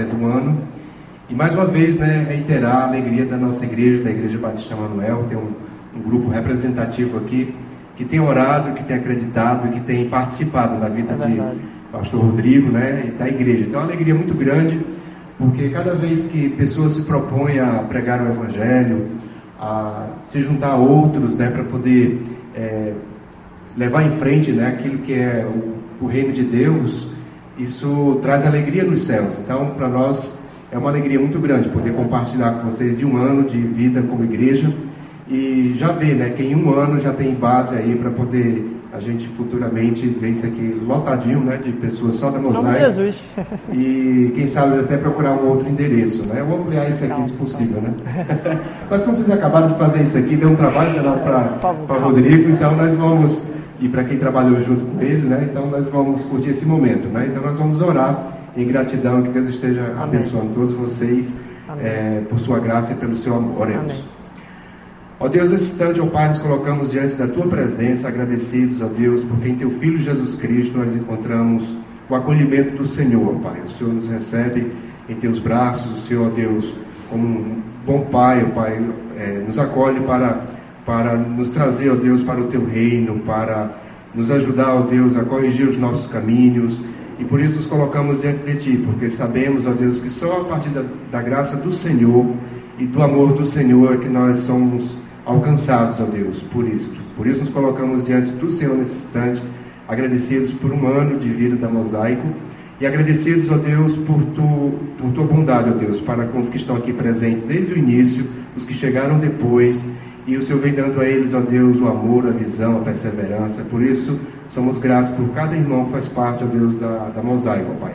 Fazendo um ano. E mais uma vez, né, reiterar a alegria da nossa igreja, da Igreja Batista Manuel, tem um, um grupo representativo aqui que tem orado, que tem acreditado e que tem participado da vida é de pastor Rodrigo né, e da igreja. Então é uma alegria muito grande, porque cada vez que pessoas se propõem a pregar o Evangelho, a se juntar a outros né, para poder é, levar em frente né, aquilo que é o, o reino de Deus, isso traz alegria nos céus. Então, para nós é uma alegria muito grande poder compartilhar com vocês de um ano de vida como igreja e já ver né, que em um ano já tem base aí para poder a gente futuramente ver isso aqui lotadinho né, de pessoas só da Mosaico. Nome Jesus. E quem sabe até procurar um outro endereço. Né? Eu vou ampliar isso aqui se possível. Né? Mas como vocês acabaram de fazer isso aqui, deu um trabalho para o Rodrigo, então nós vamos, e para quem trabalhou junto com ele, né? então nós vamos curtir esse momento. Né? Então nós vamos orar em gratidão, que Deus esteja Amém. abençoando todos vocês é, por sua graça e pelo seu amor. Oremos. Amém. Ó Deus, esse instante, ó Pai, nos colocamos diante da Tua presença, agradecidos, ó Deus, porque em Teu Filho Jesus Cristo nós encontramos o acolhimento do Senhor, ó Pai. O Senhor nos recebe em Teus braços, o Senhor, ó Deus, como um bom Pai, ó Pai, é, nos acolhe para, para nos trazer, ó Deus, para o Teu reino, para nos ajudar, ó Deus, a corrigir os nossos caminhos. E por isso nos colocamos diante de Ti, porque sabemos, ó Deus, que só a partir da, da graça do Senhor e do amor do Senhor é que nós somos alcançados, ó Deus, por isto. Por isso nos colocamos diante do Senhor nesse instante, agradecidos por um ano de vida da Mosaico e agradecidos, ó Deus, por, tu, por tua bondade, ó Deus, para com os que estão aqui presentes desde o início, os que chegaram depois, e o Senhor vem dando a eles, ó Deus, o amor, a visão, a perseverança. Por isso, somos gratos por cada irmão que faz parte, ó Deus, da, da Mosaico, ó Pai.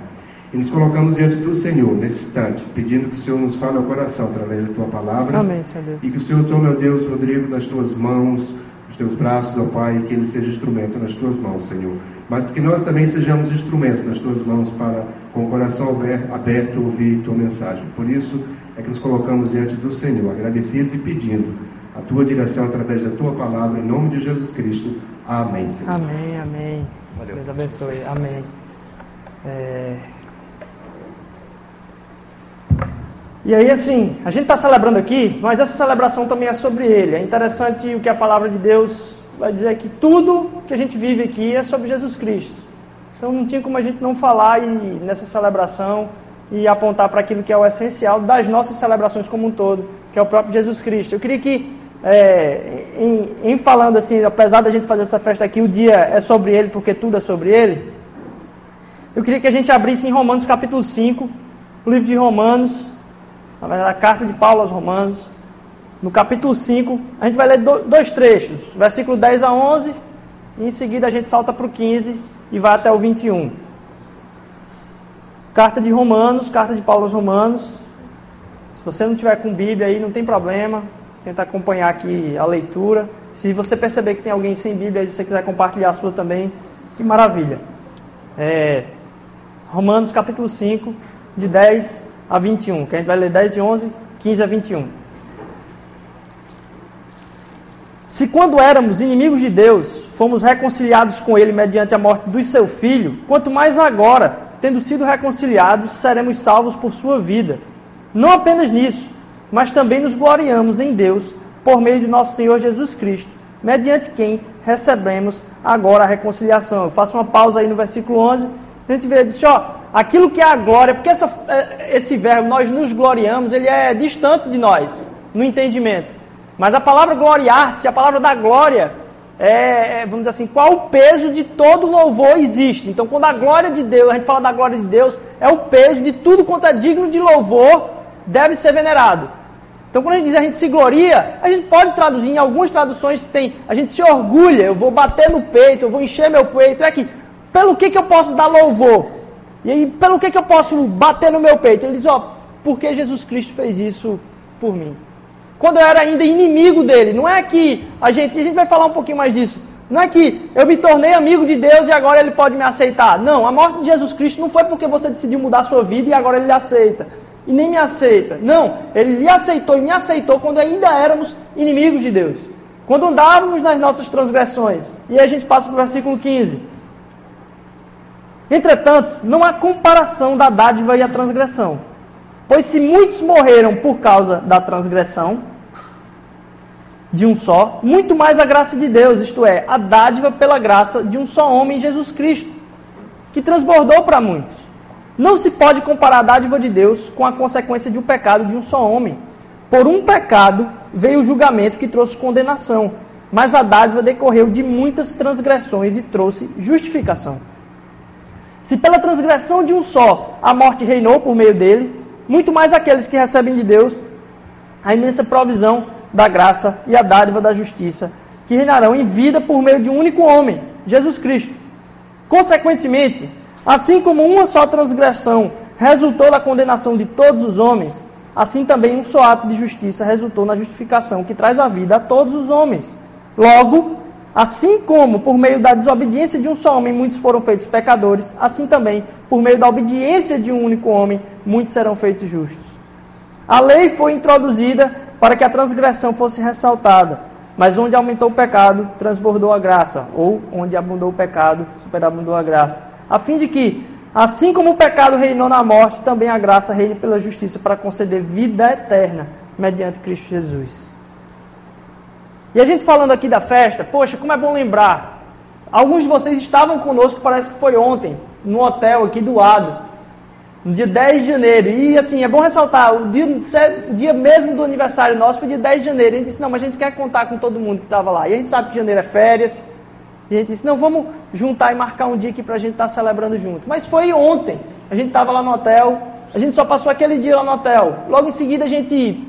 E nos colocamos diante do Senhor nesse instante, pedindo que o Senhor nos fale ao coração através da tua palavra. Amém, Senhor Deus. E que o Senhor tome, ó Deus, Rodrigo, das tuas mãos, dos teus braços, ó Pai, e que ele seja instrumento nas tuas mãos, Senhor. Mas que nós também sejamos instrumentos nas tuas mãos para, com o coração aberto, ouvir tua mensagem. Por isso é que nos colocamos diante do Senhor, agradecidos e pedindo a tua direção através da tua palavra, em nome de Jesus Cristo. Amém, Senhor. Amém, amém. Valeu. Deus abençoe. Amém. É... E aí, assim, a gente está celebrando aqui, mas essa celebração também é sobre ele. É interessante o que a palavra de Deus vai dizer que tudo que a gente vive aqui é sobre Jesus Cristo. Então não tinha como a gente não falar e, nessa celebração e apontar para aquilo que é o essencial das nossas celebrações como um todo, que é o próprio Jesus Cristo. Eu queria que, é, em, em falando assim, apesar da gente fazer essa festa aqui, o dia é sobre ele, porque tudo é sobre ele, eu queria que a gente abrisse em Romanos capítulo 5, o livro de Romanos, na verdade, a carta de Paulo aos Romanos, no capítulo 5, a gente vai ler dois trechos, versículo 10 a 11, e em seguida a gente salta para o 15 e vai até o 21. Carta de Romanos, carta de Paulo aos Romanos. Se você não tiver com Bíblia aí, não tem problema, tenta acompanhar aqui a leitura. Se você perceber que tem alguém sem Bíblia e você quiser compartilhar a sua também, que maravilha. É, Romanos capítulo 5, de 10 a 21, que a gente vai ler 10 e 11, 15 a 21. Se quando éramos inimigos de Deus, fomos reconciliados com Ele mediante a morte do seu Filho, quanto mais agora, tendo sido reconciliados, seremos salvos por sua vida. Não apenas nisso, mas também nos gloriamos em Deus por meio de nosso Senhor Jesus Cristo, mediante quem recebemos agora a reconciliação. Eu faço uma pausa aí no versículo 11, a gente vê, diz, ó, aquilo que é a glória, porque essa, é, esse verbo, nós nos gloriamos, ele é distante de nós, no entendimento. Mas a palavra gloriar-se, a palavra da glória, é, é, vamos dizer assim, qual o peso de todo louvor existe. Então, quando a glória de Deus, a gente fala da glória de Deus, é o peso de tudo quanto é digno de louvor, deve ser venerado. Então, quando a gente diz a gente se gloria, a gente pode traduzir, em algumas traduções tem, a gente se orgulha, eu vou bater no peito, eu vou encher meu peito, é que, pelo que, que eu posso dar louvor? E aí, pelo que, que eu posso bater no meu peito? Ele diz, ó, porque Jesus Cristo fez isso por mim. Quando eu era ainda inimigo dele. Não é que a gente, a gente vai falar um pouquinho mais disso. Não é que eu me tornei amigo de Deus e agora ele pode me aceitar. Não, a morte de Jesus Cristo não foi porque você decidiu mudar sua vida e agora ele aceita. E nem me aceita. Não, ele lhe aceitou e me aceitou quando ainda éramos inimigos de Deus. Quando andávamos nas nossas transgressões. E aí a gente passa para o versículo 15. Entretanto, não há comparação da dádiva e a transgressão. Pois se muitos morreram por causa da transgressão de um só, muito mais a graça de Deus, isto é, a dádiva pela graça de um só homem, Jesus Cristo, que transbordou para muitos. Não se pode comparar a dádiva de Deus com a consequência de um pecado de um só homem. Por um pecado veio o julgamento que trouxe condenação, mas a dádiva decorreu de muitas transgressões e trouxe justificação. Se pela transgressão de um só a morte reinou por meio dele, muito mais aqueles que recebem de Deus a imensa provisão da graça e a dádiva da justiça, que reinarão em vida por meio de um único homem, Jesus Cristo. Consequentemente, assim como uma só transgressão resultou da condenação de todos os homens, assim também um só ato de justiça resultou na justificação que traz a vida a todos os homens. Logo, assim como por meio da desobediência de um só homem muitos foram feitos pecadores, assim também por meio da obediência de um único homem muitos serão feitos justos. A lei foi introduzida para que a transgressão fosse ressaltada, mas onde aumentou o pecado, transbordou a graça, ou onde abundou o pecado, superabundou a graça, a fim de que, assim como o pecado reinou na morte, também a graça reine pela justiça para conceder vida eterna mediante Cristo Jesus. E a gente falando aqui da festa, poxa, como é bom lembrar. Alguns de vocês estavam conosco, parece que foi ontem, no hotel aqui do lado no dia 10 de janeiro. E assim, é bom ressaltar, o dia, o dia mesmo do aniversário nosso foi dia 10 de janeiro. A gente disse, não, mas a gente quer contar com todo mundo que estava lá. E a gente sabe que janeiro é férias. E a gente disse, não, vamos juntar e marcar um dia aqui para a gente estar tá celebrando junto. Mas foi ontem. A gente estava lá no hotel, a gente só passou aquele dia lá no hotel. Logo em seguida a gente,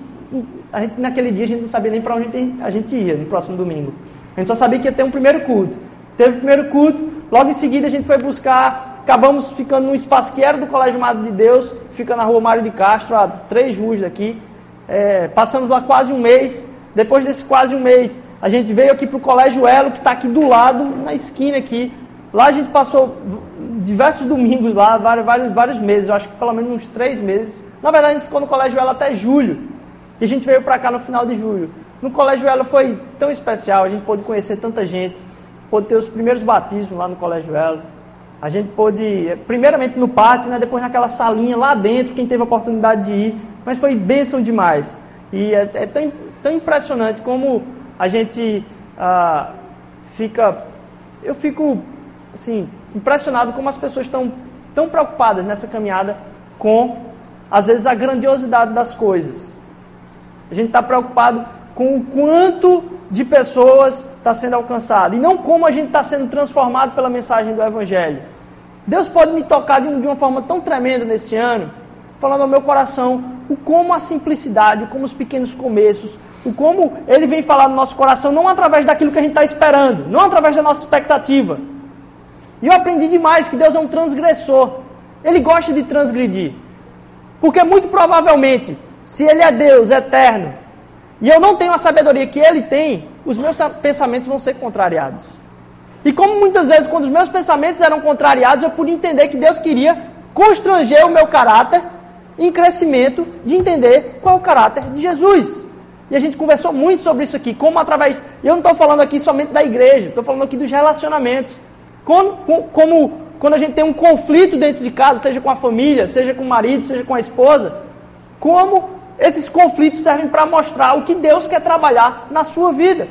a gente naquele dia a gente não sabia nem para onde a gente ia no próximo domingo. A gente só sabia que ia ter um primeiro culto. Teve o primeiro culto, logo em seguida a gente foi buscar acabamos ficando num espaço que era do Colégio Amado de Deus, fica na rua Mário de Castro, a três ruas daqui. É, passamos lá quase um mês. Depois desse quase um mês, a gente veio aqui para o Colégio Elo, que está aqui do lado, na esquina aqui. Lá a gente passou diversos domingos lá, vários, vários, vários meses, eu acho que pelo menos uns três meses. Na verdade, a gente ficou no Colégio Elo até julho. E a gente veio para cá no final de julho. No Colégio Elo foi tão especial, a gente pôde conhecer tanta gente, pôde ter os primeiros batismos lá no Colégio Elo. A gente pôde, primeiramente no pátio, né, depois naquela salinha lá dentro, quem teve a oportunidade de ir, mas foi bênção demais. E é, é tão, tão, impressionante como a gente ah, fica. Eu fico, assim, impressionado como as pessoas estão tão preocupadas nessa caminhada com, às vezes, a grandiosidade das coisas. A gente está preocupado com o quanto de pessoas está sendo alcançado e não como a gente está sendo transformado pela mensagem do Evangelho. Deus pode me tocar de, uma forma tão tremenda nesse ano, falando ao meu coração o como a simplicidade, como os pequenos começos, o como Ele vem falar no nosso coração, não através daquilo que a gente está esperando, não através da nossa expectativa. E eu aprendi demais que Deus é um transgressor. Ele gosta de transgredir. Porque muito provavelmente, se Ele é Deus eterno, e eu não tenho a sabedoria que ele tem, os meus pensamentos vão ser contrariados. E como muitas vezes, quando os meus pensamentos eram contrariados, eu pude entender que Deus queria constranger o meu caráter em crescimento de entender qual é o caráter de Jesus. E a gente conversou muito sobre isso aqui, como através. Eu não estou falando aqui somente da igreja, estou falando aqui dos relacionamentos. Como, como quando a gente tem um conflito dentro de casa, seja com a família, seja com o marido, seja com a esposa, como esses conflitos servem para mostrar o que Deus quer trabalhar na sua vida.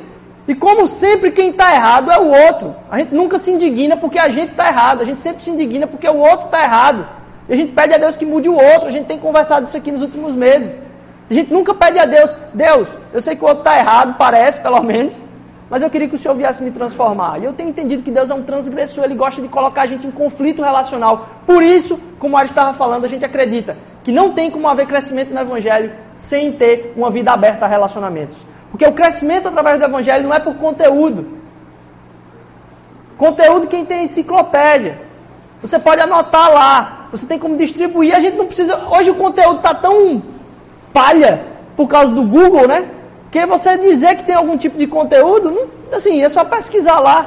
E como sempre quem está errado é o outro. A gente nunca se indigna porque a gente está errado. A gente sempre se indigna porque o outro está errado. E a gente pede a Deus que mude o outro. A gente tem conversado isso aqui nos últimos meses. A gente nunca pede a Deus, Deus, eu sei que o outro está errado, parece pelo menos, mas eu queria que o Senhor viesse me transformar. E eu tenho entendido que Deus é um transgressor, Ele gosta de colocar a gente em conflito relacional. Por isso, como a estava falando, a gente acredita que não tem como haver crescimento no Evangelho sem ter uma vida aberta a relacionamentos. Porque o crescimento através do Evangelho não é por conteúdo. Conteúdo quem tem enciclopédia. Você pode anotar lá, você tem como distribuir. A gente não precisa. Hoje o conteúdo está tão palha por causa do Google, né? Porque você dizer que tem algum tipo de conteúdo, não, assim, é só pesquisar lá.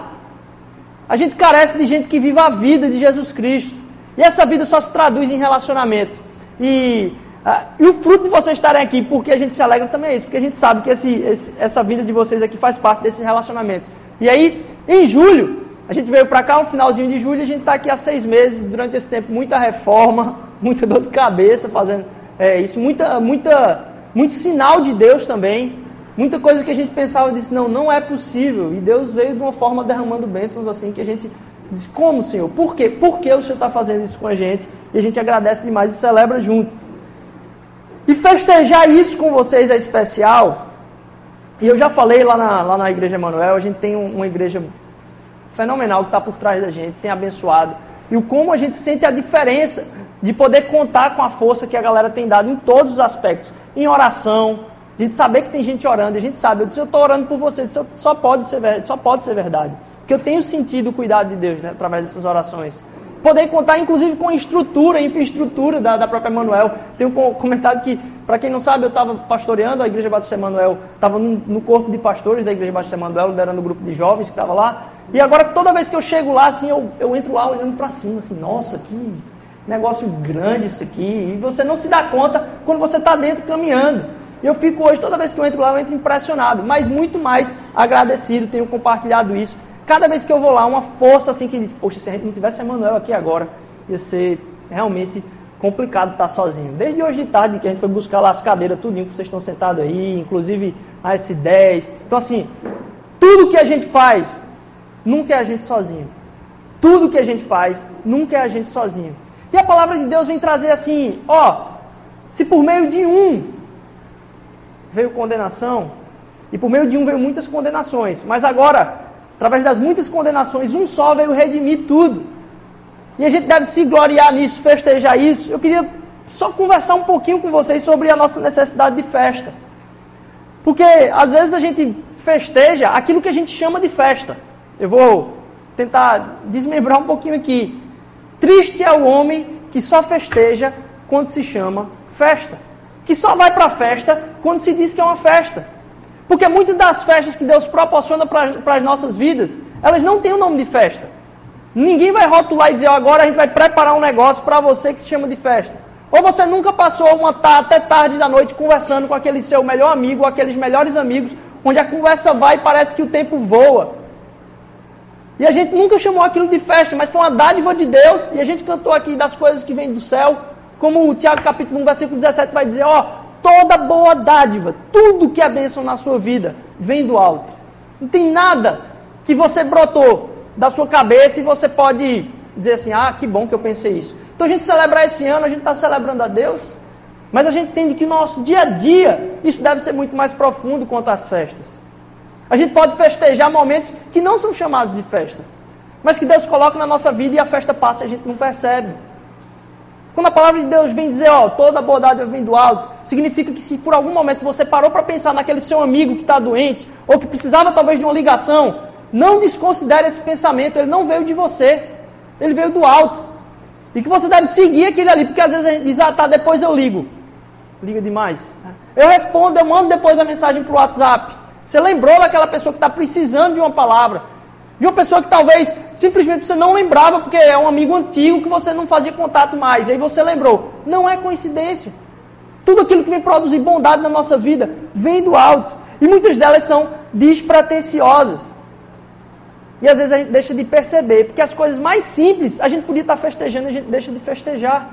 A gente carece de gente que viva a vida de Jesus Cristo. E essa vida só se traduz em relacionamento. E, ah, e o fruto de vocês estarem aqui, porque a gente se alegra também é isso, porque a gente sabe que esse, esse, essa vida de vocês aqui faz parte desses relacionamentos. E aí, em julho, A gente veio para cá no finalzinho de julho, a gente está aqui há seis meses, durante esse tempo, muita reforma, muita dor de cabeça fazendo é, isso, muita, muita, muito sinal de Deus também, muita coisa que a gente pensava disse, não, não é possível. E Deus veio de uma forma derramando bênçãos assim que a gente diz, como Senhor? Por quê? Por que o Senhor está fazendo isso com a gente? E a gente agradece demais e celebra junto. E festejar isso com vocês é especial. E eu já falei lá na, lá na Igreja Emanuel, a gente tem uma igreja fenomenal que está por trás da gente, tem abençoado. E o como a gente sente a diferença de poder contar com a força que a galera tem dado em todos os aspectos. Em oração, a gente saber que tem gente orando, a gente sabe, eu disse, eu estou orando por você, disse, só pode ser verdade, só pode ser verdade. Porque eu tenho sentido o cuidado de Deus né, através dessas orações. Poder contar, inclusive, com a estrutura, infraestrutura da, da própria Emanuel. Tem um comentário que, para quem não sabe, eu estava pastoreando a Igreja Batista Emanuel, estava no, no, corpo de pastores da Igreja Batista Emanuel, liderando o grupo de jovens que estava lá. E agora, toda vez que eu chego lá, assim, eu, eu entro lá olhando para cima, assim, nossa, que negócio grande isso aqui. E você não se dá conta quando você está dentro caminhando. Eu fico hoje, toda vez que eu entro lá, eu entro impressionado, mas muito mais agradecido, tenho compartilhado isso. Cada vez que eu vou lá, uma força assim que diz, poxa, se a gente não tivesse Emanuel aqui agora, ia ser realmente complicado estar sozinho. Desde hoje de tarde, que a gente foi buscar lá as cadeiras, tudinho que vocês estão sentados aí, inclusive a S10. Então, assim, tudo que a gente faz nunca é a gente sozinho. Tudo que a gente faz nunca é a gente sozinho. E a palavra de Deus vem trazer assim: ó, se por meio de um veio condenação, e por meio de um veio muitas condenações, mas agora, através das muitas condenações, um só veio redimir tudo. E a gente deve se gloriar nisso, festejar isso. Eu queria só conversar um pouquinho com vocês sobre a nossa necessidade de festa. Porque às vezes a gente festeja aquilo que a gente chama de festa. Eu vou tentar desmembrar um pouquinho aqui. Triste é o homem que só festeja quando se chama festa. Que só vai para a festa quando se diz que é uma festa. Porque muitas das festas que Deus proporciona para as nossas vidas, elas não têm o nome de festa. Ninguém vai rotular e dizer, agora a gente vai preparar um negócio para você que se chama de festa. Ou você nunca passou uma até tarde da noite conversando com aquele seu melhor amigo, aqueles melhores amigos, onde a conversa vai e parece que o tempo voa. E a gente nunca chamou aquilo de festa, mas foi uma dádiva de Deus. E a gente cantou aqui das coisas que vêm do céu. Como o Tiago capítulo 1, versículo 17 vai dizer, ó, toda boa dádiva, tudo que é bênção na sua vida, vem do alto. Não tem nada que você brotou da sua cabeça e você pode dizer assim, ah, que bom que eu pensei isso. Então a gente celebrar esse ano, a gente está celebrando a Deus, mas a gente entende que no nosso dia a dia, isso deve ser muito mais profundo quanto às festas. A gente pode festejar momentos que não são chamados de festa, mas que Deus coloca na nossa vida e a festa passa e a gente não percebe. Quando a palavra de Deus vem dizer, ó, toda bondade vem do alto, significa que se por algum momento você parou para pensar naquele seu amigo que está doente, ou que precisava talvez de uma ligação, não desconsidere esse pensamento, ele não veio de você, ele veio do alto. E que você deve seguir aquele ali, porque às vezes a gente diz, ah, tá, depois eu ligo. Liga demais. Eu respondo, eu mando depois a mensagem para o WhatsApp. Você lembrou daquela pessoa que está precisando de uma palavra. De uma pessoa que talvez simplesmente você não lembrava, porque é um amigo antigo que você não fazia contato mais. E aí você lembrou. Não é coincidência. Tudo aquilo que vem produzir bondade na nossa vida vem do alto. E muitas delas são despretensiosas. E às vezes a gente deixa de perceber, porque as coisas mais simples a gente podia estar festejando a gente deixa de festejar.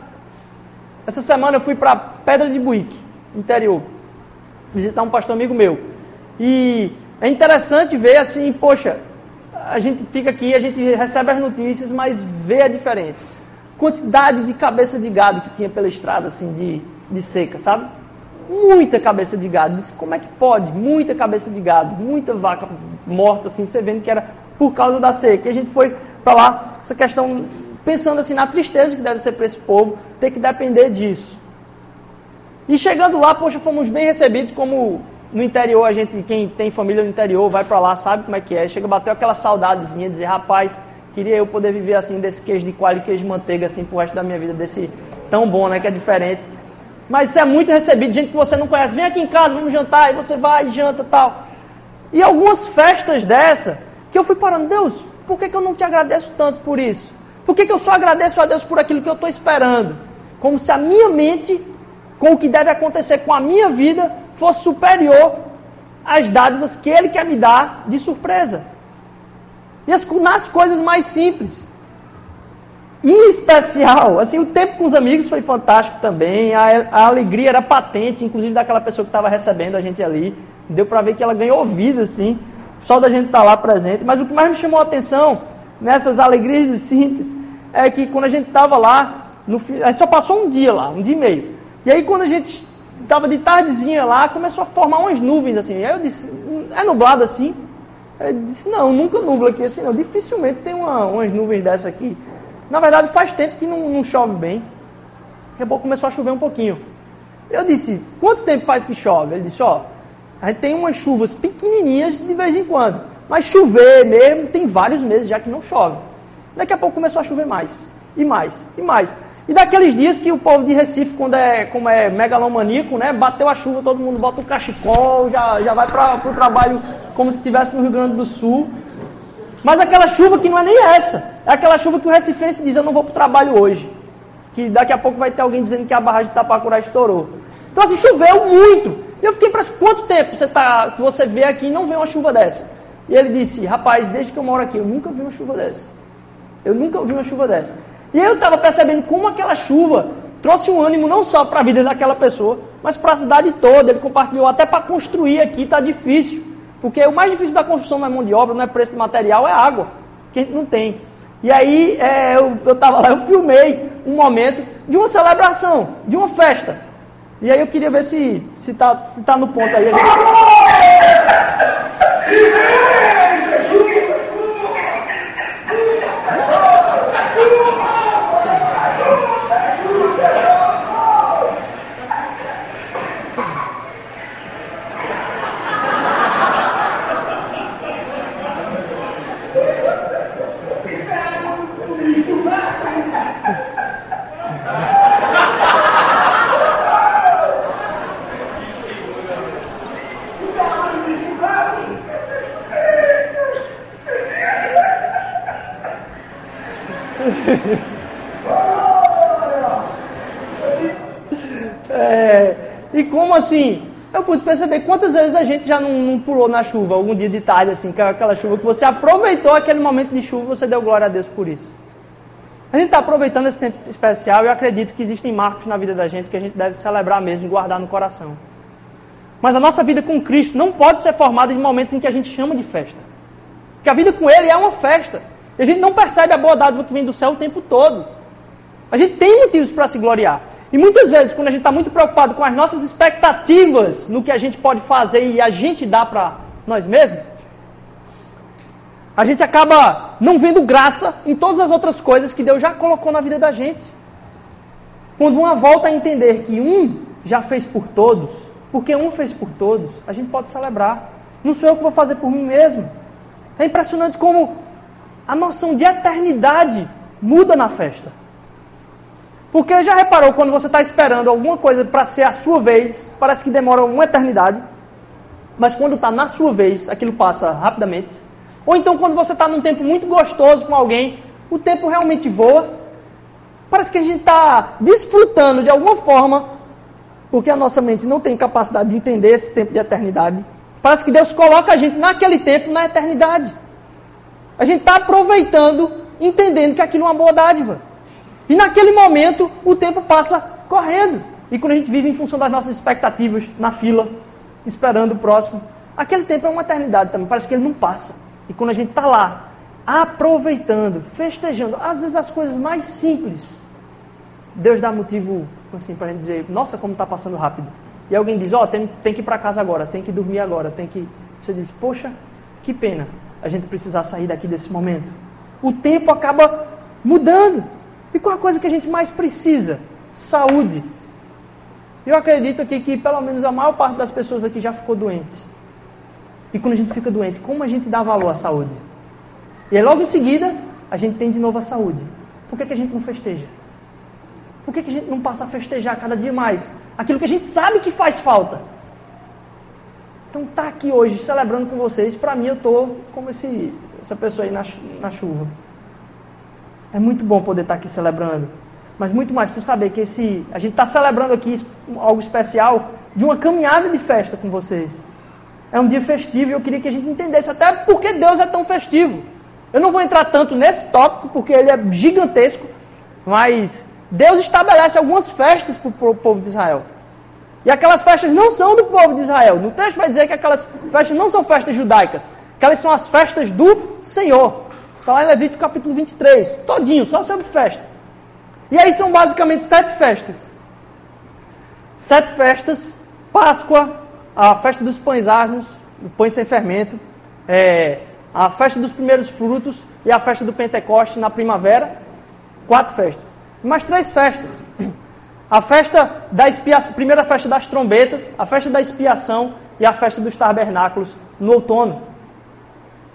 Essa semana eu fui para Pedra de Buíque, interior, visitar um pastor amigo meu. E é interessante ver assim, poxa, a gente fica aqui, a gente recebe as notícias, mas vê a diferente. Quantidade de cabeça de gado que tinha pela estrada, assim, de, de seca, sabe? Muita cabeça de gado. Disse, como é que pode? Muita cabeça de gado, muita vaca morta, assim, você vendo que era por causa da seca. E a gente foi para lá, essa questão, pensando assim na tristeza que deve ser para esse povo, ter que depender disso. E chegando lá, poxa, fomos bem recebidos como no interior, a gente, quem tem família no interior, vai para lá, sabe como é que é. Chega, bateu aquela saudadezinha, dizer, rapaz, queria eu poder viver assim, desse queijo de coalho e queijo de manteiga, assim, pro resto da minha vida, desse tão bom, né, que é diferente. Mas isso é muito recebido, gente que você não conhece. Vem aqui em casa, vamos jantar, e você vai, janta tal. E algumas festas dessa, que eu fui parando, Deus, por que, que eu não te agradeço tanto por isso? Por que, que eu só agradeço a Deus por aquilo que eu estou esperando? Como se a minha mente, com o que deve acontecer com a minha vida, fosse superior às dádivas que Ele quer me dar de surpresa. E as, nas coisas mais simples. Em especial, assim, o tempo com os amigos foi fantástico também, a, a alegria era patente, inclusive daquela pessoa que estava recebendo a gente ali. Deu para ver que ela ganhou vida, assim, só da gente estar tá lá presente. Mas o que mais me chamou a atenção nessas alegrias do simples é que quando a gente estava lá, no, a gente só passou um dia lá, um dia e meio. E aí quando a gente estava de tardezinha lá, começou a formar umas nuvens assim. Aí eu disse, é nublado assim? Eu disse, não, nunca nubla aqui assim não. Dificilmente tem uma, umas nuvens dessa aqui. Na verdade faz tempo que não, não chove bem. Daqui a pouco começou a chover um pouquinho. Eu disse, quanto tempo faz que chove? Ele disse, ó, a gente tem umas chuvas pequenininhas de vez em quando. Mas chover mesmo, tem vários meses já que não chove. Daqui a pouco começou a chover mais, e mais, e mais. E daqueles dias que o povo de Recife, quando é, como é megalomaníaco, né, bateu a chuva, todo mundo bota o cachecol, já, já vai para o trabalho como se estivesse no Rio Grande do Sul. Mas aquela chuva que não é nem essa, é aquela chuva que o recifense diz, eu não vou para o trabalho hoje. Que daqui a pouco vai ter alguém dizendo que a barragem de Tapacurá estourou. Então assim, choveu muito. E eu fiquei para quanto tempo você, tá, você vê aqui e não vê uma chuva dessa? E ele disse, rapaz, desde que eu moro aqui, eu nunca vi uma chuva dessa. Eu nunca vi uma chuva dessa. E eu estava percebendo como aquela chuva trouxe um ânimo não só para a vida daquela pessoa, mas para a cidade toda. Ele compartilhou até para construir aqui está difícil. Porque o mais difícil da construção não é mão de obra, não é preço de material, é água, que a gente não tem. E aí é, eu estava lá, eu filmei um momento de uma celebração, de uma festa. E aí eu queria ver se está se tá, se tá no ponto aí. é, e como assim? Eu pude perceber quantas vezes a gente já não, não, pulou na chuva, algum dia de tarde, assim, aquela chuva que você aproveitou aquele momento de chuva você deu glória a Deus por isso. A gente está aproveitando esse tempo especial e eu acredito que existem marcos na vida da gente que a gente deve celebrar mesmo e guardar no coração. Mas a nossa vida com Cristo não pode ser formada em momentos em que a gente chama de festa. Porque a vida com Ele é uma festa. E a gente não percebe a boa dádiva que vem do céu o tempo todo. A gente tem motivos para se gloriar. E muitas vezes, quando a gente está muito preocupado com as nossas expectativas no que a gente pode fazer e a gente dá para nós mesmos, a gente acaba não vendo graça em todas as outras coisas que Deus já colocou na vida da gente. Quando uma volta a entender que um já fez por todos, porque um fez por todos, a gente pode celebrar. Não sou eu que vou fazer por mim mesmo. É impressionante como a noção de eternidade muda na festa. Porque já reparou quando você está esperando alguma coisa para ser a sua vez, parece que demora uma eternidade, mas quando está na sua vez, aquilo passa rapidamente. Ou então quando você está num tempo muito gostoso com alguém, o tempo realmente voa. Parece que a gente está desfrutando de alguma forma, porque a nossa mente não tem capacidade de entender esse tempo de eternidade. Parece que Deus coloca a gente naquele tempo, na eternidade. A gente está aproveitando, entendendo que aquilo é uma boa dádiva. E naquele momento, o tempo passa correndo. E quando a gente vive em função das nossas expectativas, na fila, esperando o próximo, aquele tempo é uma eternidade também. Parece que ele não passa. E quando a gente está lá, aproveitando, festejando, às vezes as coisas mais simples, Deus dá motivo assim, para a gente dizer: Nossa, como está passando rápido. E alguém diz: Ó, oh, tem, tem que ir para casa agora, tem que dormir agora, tem que. Você diz: Poxa, que pena a gente precisar sair daqui desse momento. O tempo acaba mudando. E qual a coisa que a gente mais precisa? Saúde. Eu acredito aqui que pelo menos a maior parte das pessoas aqui já ficou doente. E quando a gente fica doente, como a gente dá valor à saúde? E aí logo em seguida, a gente tem de novo a saúde. Por que, que a gente não festeja? Por que, que a gente não passa a festejar cada dia mais? Aquilo que a gente sabe que faz falta. Então tá aqui hoje celebrando com vocês, para mim eu tô como esse, essa pessoa aí na, na chuva. É muito bom poder estar tá aqui celebrando, mas muito mais por saber que esse a gente está celebrando aqui algo especial de uma caminhada de festa com vocês. É um dia festivo e eu queria que a gente entendesse até porque Deus é tão festivo. Eu não vou entrar tanto nesse tópico, porque ele é gigantesco, mas Deus estabelece algumas festas para o povo de Israel. E aquelas festas não são do povo de Israel. No texto vai dizer que aquelas festas não são festas judaicas, que elas são as festas do Senhor. Está lá em Levítico capítulo 23, todinho, só sobre festa. E aí são basicamente sete festas. Sete festas, Páscoa, a festa dos pães asnos, o pães sem fermento, é, a festa dos primeiros frutos e a festa do Pentecoste na primavera. Quatro festas. Mais três festas. A festa da expiação, primeira festa das trombetas, a festa da expiação e a festa dos tabernáculos no outono.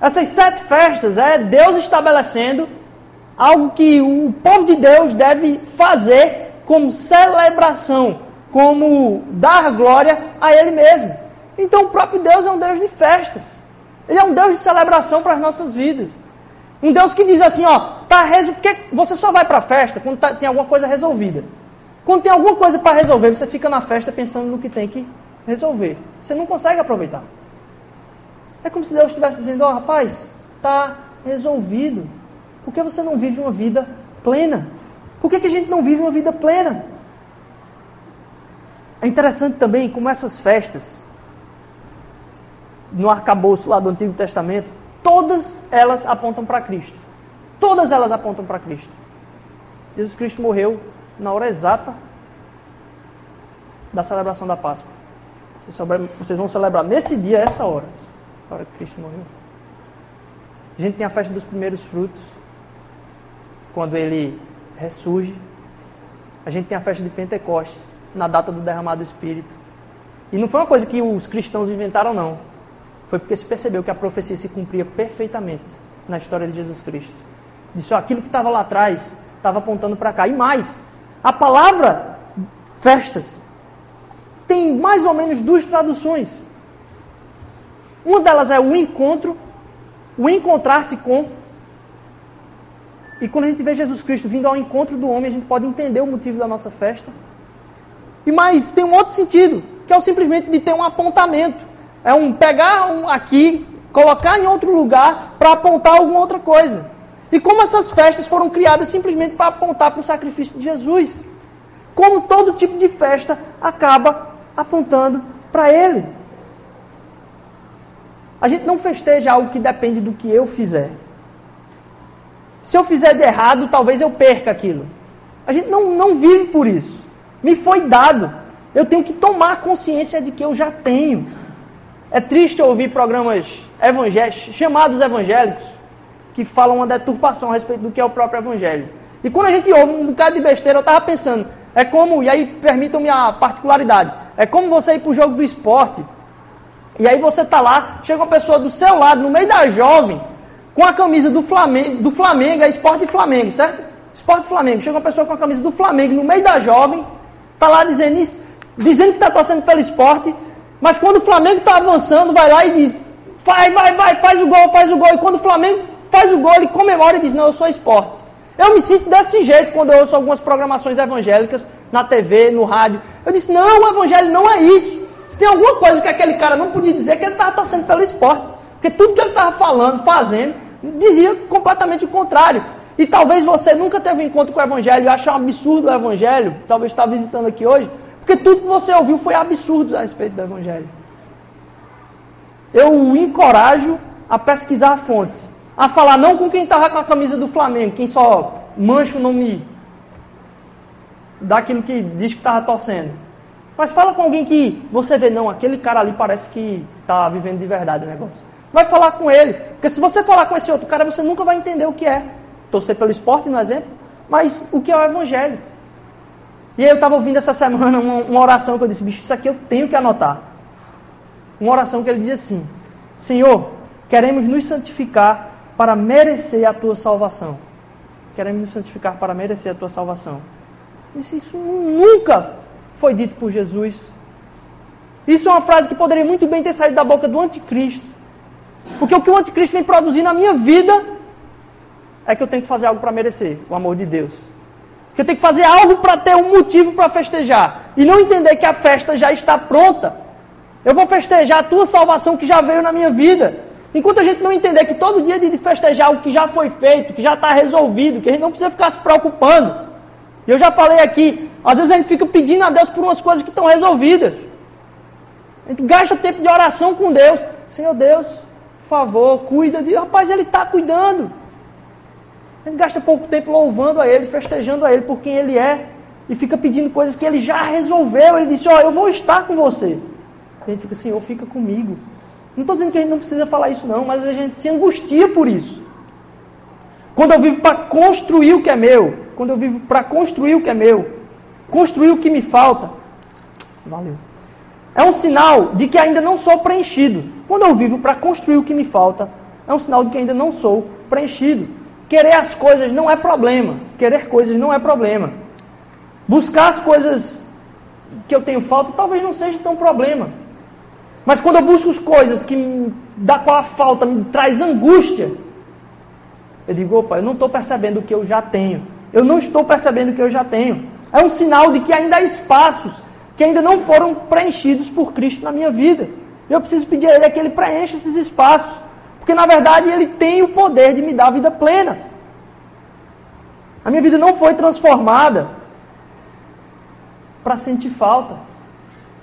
Essas sete festas é Deus estabelecendo algo que o povo de Deus deve fazer como celebração, como dar glória a Ele mesmo. Então o próprio Deus é um Deus de festas. Ele é um Deus de celebração para as nossas vidas. Um Deus que diz assim, ó, tá resolvido, porque você só vai para a festa quando tá, tem alguma coisa resolvida. Quando tem alguma coisa para resolver, você fica na festa pensando no que tem que resolver. Você não consegue aproveitar. É como se Deus estivesse dizendo: Ó, oh, rapaz, está resolvido. Por que você não vive uma vida plena? Por que, que a gente não vive uma vida plena? É interessante também como essas festas, no arcabouço lá do Antigo Testamento, todas elas apontam para Cristo. Todas elas apontam para Cristo. Jesus Cristo morreu na hora exata da celebração da Páscoa. Vocês vão celebrar nesse dia, essa hora, a hora que Cristo morreu. A gente tem a festa dos primeiros frutos, quando ele ressurge. A gente tem a festa de Pentecostes, na data do derramado do Espírito. E não foi uma coisa que os cristãos inventaram, não. Foi porque se percebeu que a profecia se cumpria perfeitamente na história de Jesus Cristo. Disse, aquilo que estava lá atrás estava apontando para cá. E mais, a palavra festas tem mais ou menos duas traduções. Uma delas é o encontro, o encontrar-se com. E quando a gente vê Jesus Cristo vindo ao encontro do homem, a gente pode entender o motivo da nossa festa. E mais, tem um outro sentido, que é o simplesmente de ter um apontamento. É um pegar um aqui, colocar em outro lugar para apontar alguma outra coisa. E como essas festas foram criadas simplesmente para apontar para o sacrifício de Jesus. Como todo tipo de festa acaba apontando para Ele. A gente não festeja algo que depende do que eu fizer. Se eu fizer de errado, talvez eu perca aquilo. A gente não, não vive por isso. Me foi dado. Eu tenho que tomar consciência de que eu já tenho. É triste ouvir programas evangélicos, chamados evangélicos, que falam uma deturpação a respeito do que é o próprio evangelho. E quando a gente ouve um bocado de besteira, eu estava pensando, é como, e aí permitam-me a particularidade, é como você ir para o jogo do esporte e aí você tá lá, chega uma pessoa do seu lado, no meio da jovem, com a camisa do Flamengo, do Flamengo, é esporte Flamengo, certo? Esporte Flamengo. Chega uma pessoa com a camisa do Flamengo no meio da jovem, tá lá dizendo isso, dizendo que está torcendo pelo esporte, mas quando o Flamengo está avançando, vai lá e diz, vai, vai, vai, faz o gol, faz o gol. E quando o Flamengo faz o gol, ele comemora e diz, não, eu sou esporte. Eu me sinto desse jeito quando eu ouço algumas programações evangélicas na TV, no rádio. Eu disse, não, o evangelho não é isso. Se tem alguma coisa que aquele cara não podia dizer, que ele estava torcendo pelo esporte. Porque tudo que ele estava falando, fazendo, dizia completamente o contrário. E talvez você nunca teve um encontro com o Evangelho e acha um absurdo o Evangelho, talvez está visitando aqui hoje, porque tudo que você ouviu foi absurdo a respeito do Evangelho. Eu o encorajo a pesquisar a fonte, a falar não com quem estava com a camisa do Flamengo, quem só mancha o nome daquilo que diz que estava torcendo. Mas fala com alguém que você vê, não, aquele cara ali parece que está vivendo de verdade o negócio. Vai falar com ele. Porque se você falar com esse outro cara, você nunca vai entender o que é. Torcer pelo esporte, no exemplo, mas o que é o evangelho. E aí eu estava ouvindo essa semana uma, uma, oração que eu disse, bicho, isso aqui eu tenho que anotar. Uma oração que ele dizia assim, Senhor, queremos nos santificar para merecer a tua salvação. Queremos nos santificar para merecer a tua salvação. Disse, isso nunca foi dito por Jesus. Isso é uma frase que poderia muito bem ter saído da boca do anticristo. Porque o que o anticristo vem produzir na minha vida é que eu tenho que fazer algo para merecer o amor de Deus. Que eu tenho que fazer algo para ter um motivo para festejar. E não entender que a festa já está pronta. Eu vou festejar a tua salvação que já veio na minha vida. Enquanto a gente não entender que todo dia é de festejar o que já foi feito, que já está resolvido, que a gente não precisa ficar se preocupando. E eu já falei aqui, às vezes a gente fica pedindo a Deus por umas coisas que estão resolvidas. A gente gasta tempo de oração com Deus. Senhor Deus, por favor, cuida de. Rapaz, Ele está cuidando. A gente gasta pouco tempo louvando a Ele, festejando a Ele por quem Ele é. E fica pedindo coisas que Ele já resolveu. Ele disse: Ó, oh, eu vou estar com você. A gente fica, Senhor, fica comigo. Não estou dizendo que a gente não precisa falar isso, não, mas a gente se angustia por isso. Quando eu vivo para construir o que é meu, quando eu vivo para construir o que é meu, construir o que me falta, valeu. É um sinal de que ainda não sou preenchido. Quando eu vivo para construir o que me falta, é um sinal de que ainda não sou preenchido. Querer as coisas não é problema. Querer coisas não é problema. Buscar as coisas que eu tenho falta talvez não seja tão problema. Mas quando eu busco as coisas que da qual a falta me traz angústia, eu digo, opa, eu não estou percebendo o que eu já tenho. Eu não estou percebendo o que eu já tenho. É um sinal de que ainda há espaços que ainda não foram preenchidos por Cristo na minha vida. Eu preciso pedir a Ele que Ele preencha esses espaços. Porque na verdade Ele tem o poder de me dar a vida plena. A minha vida não foi transformada para sentir falta.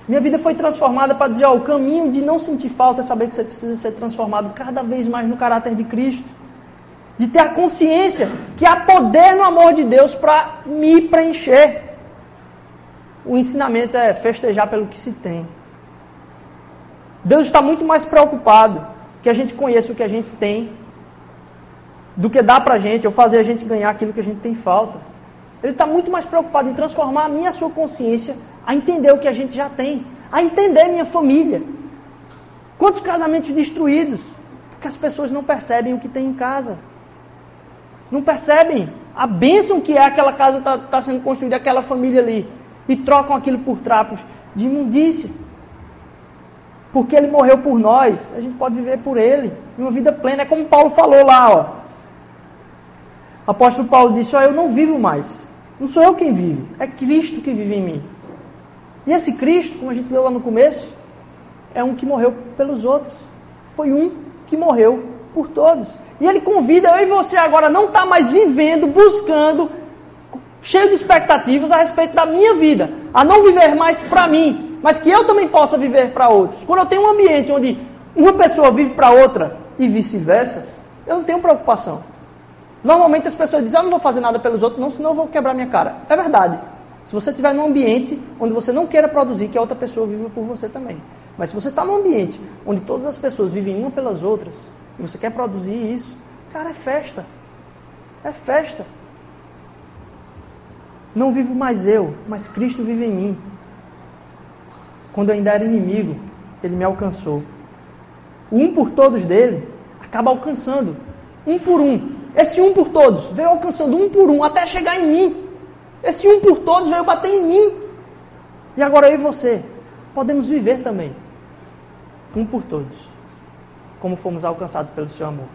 Minha vida foi transformada para dizer: ó, o caminho de não sentir falta é saber que você precisa ser transformado cada vez mais no caráter de Cristo. De ter a consciência que há poder no amor de Deus para me preencher. O ensinamento é festejar pelo que se tem. Deus está muito mais preocupado que a gente conheça o que a gente tem do que dar para a gente ou fazer a gente ganhar aquilo que a gente tem falta. Ele está muito mais preocupado em transformar a minha e a sua consciência a entender o que a gente já tem, a entender minha família. Quantos casamentos destruídos? Porque as pessoas não percebem o que tem em casa. Não percebem a bênção que é aquela casa está tá sendo construída, aquela família ali. E trocam aquilo por trapos de imundícia. Porque ele morreu por nós, a gente pode viver por ele. Uma vida plena. É como Paulo falou lá, ó. O apóstolo Paulo disse: Ó, eu não vivo mais. Não sou eu quem vive, é Cristo que vive em mim. E esse Cristo, como a gente leu lá no começo, é um que morreu pelos outros. Foi um que morreu por todos. E ele convida eu e você agora não estar tá mais vivendo, buscando, cheio de expectativas a respeito da minha vida, a não viver mais para mim, mas que eu também possa viver para outros. Quando eu tenho um ambiente onde uma pessoa vive para outra e vice-versa, eu não tenho preocupação. Normalmente as pessoas dizem, eu não vou fazer nada pelos outros, não, senão eu vou quebrar minha cara. É verdade. Se você estiver num ambiente onde você não queira produzir, que a outra pessoa viva por você também. Mas se você está num ambiente onde todas as pessoas vivem uma pelas outras, e você quer produzir isso, cara, é festa. É festa. Não vivo mais eu, mas Cristo vive em mim. Quando eu ainda era inimigo, ele me alcançou. O um por todos dele acaba alcançando, um por um. Esse um por todos veio alcançando um por um até chegar em mim. Esse um por todos veio bater em mim. E agora eu e você podemos viver também. Um por todos. Como fomos alcançados pelo seu amor.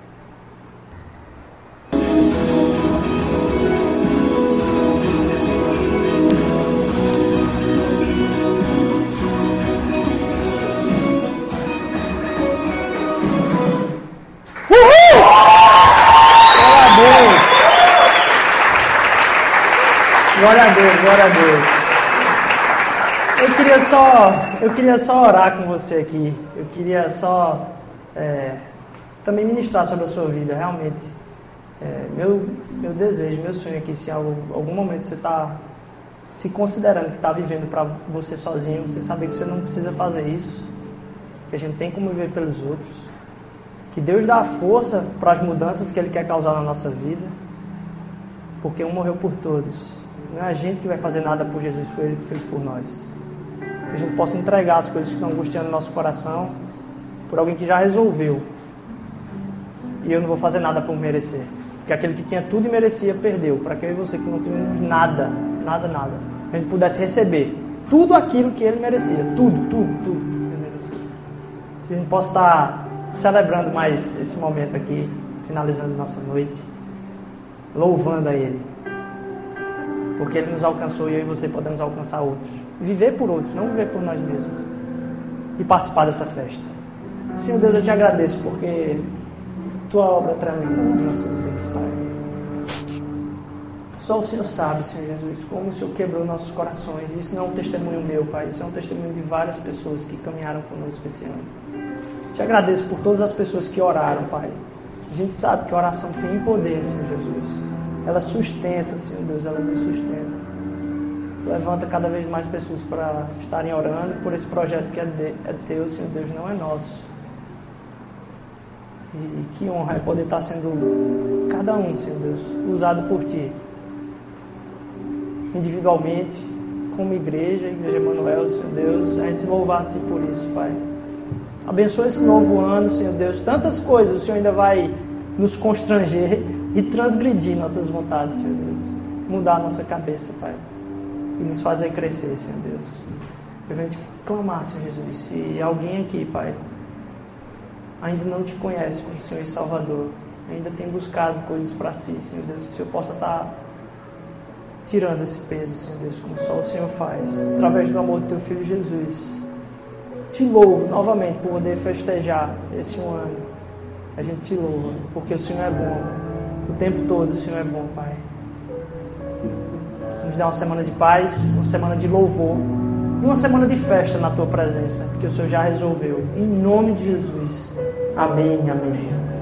Glória a Deus, glória a Deus. Eu queria só, eu queria só orar com você aqui. Eu queria só é, também ministrar sobre a sua vida, realmente. É, meu, meu desejo, meu sonho aqui, se em algum momento você está se considerando que está vivendo para você sozinho, você saber que você não precisa fazer isso, que a gente tem como viver pelos outros, que Deus dá força para as mudanças que Ele quer causar na nossa vida, porque um morreu por todos não é a gente que vai fazer nada por Jesus, foi Ele que fez por nós. Que a gente possa entregar as coisas que estão angustiando no nosso coração por alguém que já resolveu. E eu não vou fazer nada por merecer. Porque aquele que tinha tudo e merecia, perdeu. Para que eu e você que não tínhamos nada, nada, nada, a gente pudesse receber tudo aquilo que ele merecia. Tudo, tudo, tudo que ele merecia. Que a gente possa estar celebrando mais esse momento aqui, finalizando nossa noite, louvando a Ele porque Ele nos alcançou e eu e você podemos alcançar outros. Viver por outros, não viver por nós mesmos. E participar dessa festa. Senhor Deus, eu te agradeço porque tua obra é tremenda nas nossas vidas, Pai. Só o Senhor sabe, Senhor Jesus, como o Senhor quebrou nossos corações. Isso não é um testemunho meu, Pai. Isso é um testemunho de várias pessoas que caminharam conosco esse ano. Te agradeço por todas as pessoas que oraram, Pai. A gente sabe que a oração tem poder, Senhor Jesus. Ela sustenta, Senhor Deus, ela nos sustenta. Levanta cada vez mais pessoas para estarem orando por esse projeto que é, de, é teu, Senhor Deus, não é nosso. E que honra é poder estar sendo cada um, Senhor Deus, usado por Ti. Individualmente, como igreja, Igreja Emanuel, Senhor Deus, a gente louvar a Ti por isso, Pai. Abençoa esse novo ano, Senhor Deus. Tantas coisas o Senhor ainda vai nos constranger e transgredir nossas vontades, Senhor Deus. Mudar a nossa cabeça, Pai. E nos fazer crescer, Senhor Deus. Eu venho te clamar, Senhor Jesus. Se alguém aqui, Pai, ainda não te conhece como Senhor e Salvador, ainda tem buscado coisas para si, Senhor Deus, que o Senhor possa estar tirando esse peso, Senhor Deus, como só o Senhor faz, através do amor do teu Filho Jesus. Te louvo novamente por poder festejar esse um ano. A gente te louva, porque o Senhor é bom. O tempo todo o Senhor é bom, Pai. Nos dá uma semana de paz, uma semana de louvor uma semana de festa na tua presença, porque o Senhor já resolveu. Em nome de Jesus. Amém, amém.